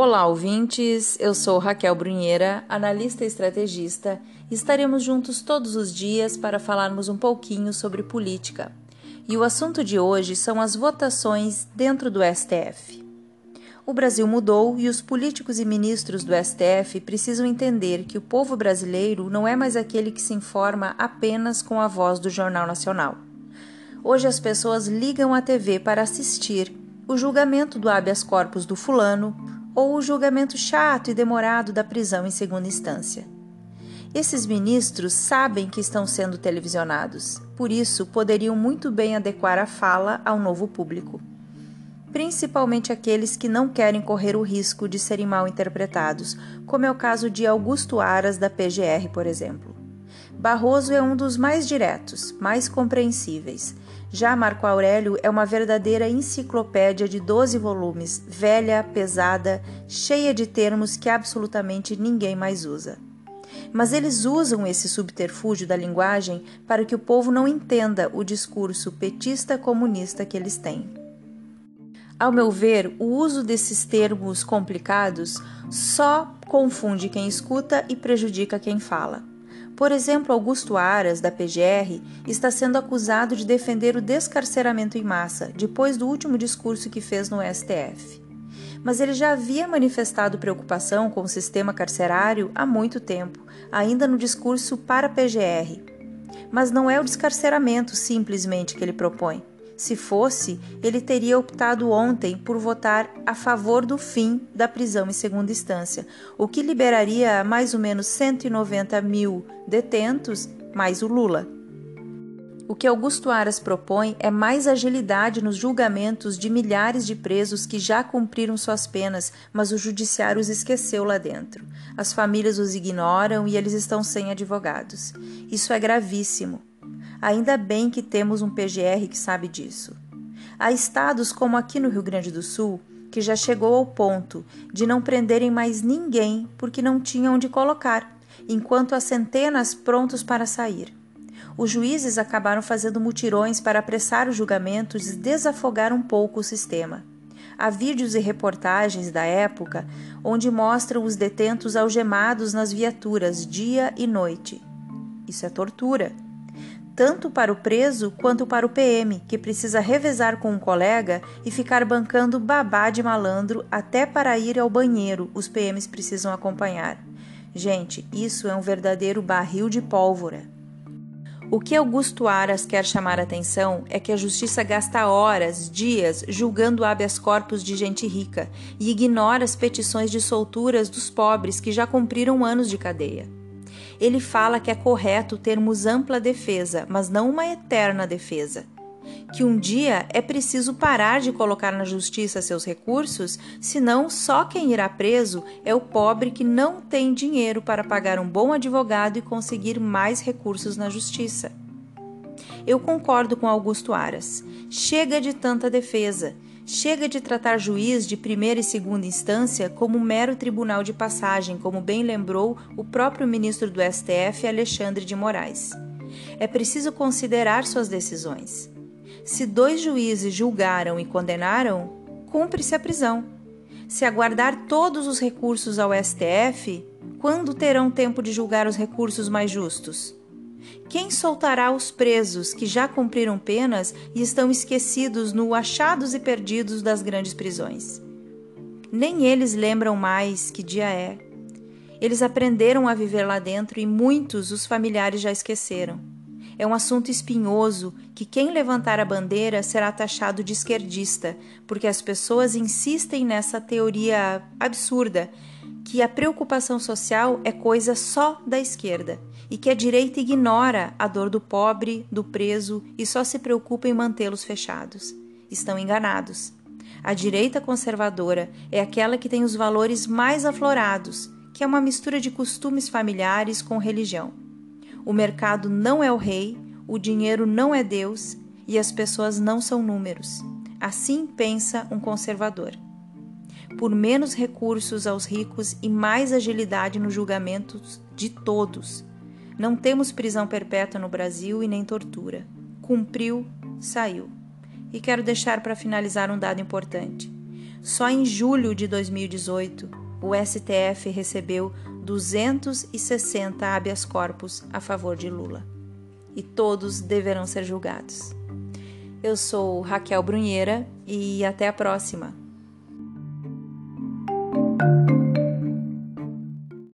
Olá, ouvintes. Eu sou Raquel Brunheira, analista estrategista, e estaremos juntos todos os dias para falarmos um pouquinho sobre política. E o assunto de hoje são as votações dentro do STF. O Brasil mudou e os políticos e ministros do STF precisam entender que o povo brasileiro não é mais aquele que se informa apenas com a voz do Jornal Nacional. Hoje as pessoas ligam a TV para assistir o julgamento do habeas corpus do fulano, ou o julgamento chato e demorado da prisão em segunda instância. Esses ministros sabem que estão sendo televisionados, por isso poderiam muito bem adequar a fala ao novo público. Principalmente aqueles que não querem correr o risco de serem mal interpretados, como é o caso de Augusto Aras, da PGR, por exemplo. Barroso é um dos mais diretos, mais compreensíveis já Marco Aurélio é uma verdadeira enciclopédia de 12 volumes, velha, pesada, cheia de termos que absolutamente ninguém mais usa. Mas eles usam esse subterfúgio da linguagem para que o povo não entenda o discurso petista-comunista que eles têm. Ao meu ver, o uso desses termos complicados só confunde quem escuta e prejudica quem fala. Por exemplo, Augusto Aras, da PGR, está sendo acusado de defender o descarceramento em massa, depois do último discurso que fez no STF. Mas ele já havia manifestado preocupação com o sistema carcerário há muito tempo, ainda no discurso para a PGR. Mas não é o descarceramento simplesmente que ele propõe. Se fosse, ele teria optado ontem por votar a favor do fim da prisão em segunda instância, o que liberaria mais ou menos 190 mil detentos, mais o Lula. O que Augusto Aras propõe é mais agilidade nos julgamentos de milhares de presos que já cumpriram suas penas, mas o judiciário os esqueceu lá dentro. As famílias os ignoram e eles estão sem advogados. Isso é gravíssimo. Ainda bem que temos um PGR que sabe disso. Há estados como aqui no Rio Grande do Sul que já chegou ao ponto de não prenderem mais ninguém porque não tinham onde colocar, enquanto há centenas prontos para sair. Os juízes acabaram fazendo mutirões para apressar os julgamentos e desafogar um pouco o sistema. Há vídeos e reportagens da época onde mostram os detentos algemados nas viaturas dia e noite. Isso é tortura tanto para o preso quanto para o PM, que precisa revezar com um colega e ficar bancando babá de malandro até para ir ao banheiro, os PMs precisam acompanhar. Gente, isso é um verdadeiro barril de pólvora. O que Augusto Aras quer chamar a atenção é que a justiça gasta horas, dias, julgando habeas corpus de gente rica e ignora as petições de solturas dos pobres que já cumpriram anos de cadeia ele fala que é correto termos ampla defesa, mas não uma eterna defesa. Que um dia é preciso parar de colocar na justiça seus recursos, senão só quem irá preso é o pobre que não tem dinheiro para pagar um bom advogado e conseguir mais recursos na justiça. Eu concordo com Augusto Aras. Chega de tanta defesa. Chega de tratar juiz de primeira e segunda instância como um mero tribunal de passagem, como bem lembrou o próprio ministro do STF, Alexandre de Moraes. É preciso considerar suas decisões. Se dois juízes julgaram e condenaram, cumpre-se a prisão. Se aguardar todos os recursos ao STF, quando terão tempo de julgar os recursos mais justos? Quem soltará os presos que já cumpriram penas e estão esquecidos no achados e perdidos das grandes prisões? Nem eles lembram mais que dia é. Eles aprenderam a viver lá dentro e muitos os familiares já esqueceram. É um assunto espinhoso que quem levantar a bandeira será taxado de esquerdista, porque as pessoas insistem nessa teoria absurda que a preocupação social é coisa só da esquerda e que a direita ignora a dor do pobre, do preso e só se preocupa em mantê-los fechados. Estão enganados. A direita conservadora é aquela que tem os valores mais aflorados, que é uma mistura de costumes familiares com religião. O mercado não é o rei, o dinheiro não é Deus e as pessoas não são números. Assim pensa um conservador. Por menos recursos aos ricos e mais agilidade nos julgamentos de todos, não temos prisão perpétua no Brasil e nem tortura. Cumpriu, saiu. E quero deixar para finalizar um dado importante. Só em julho de 2018, o STF recebeu 260 habeas corpus a favor de Lula. E todos deverão ser julgados. Eu sou Raquel Brunheira e até a próxima.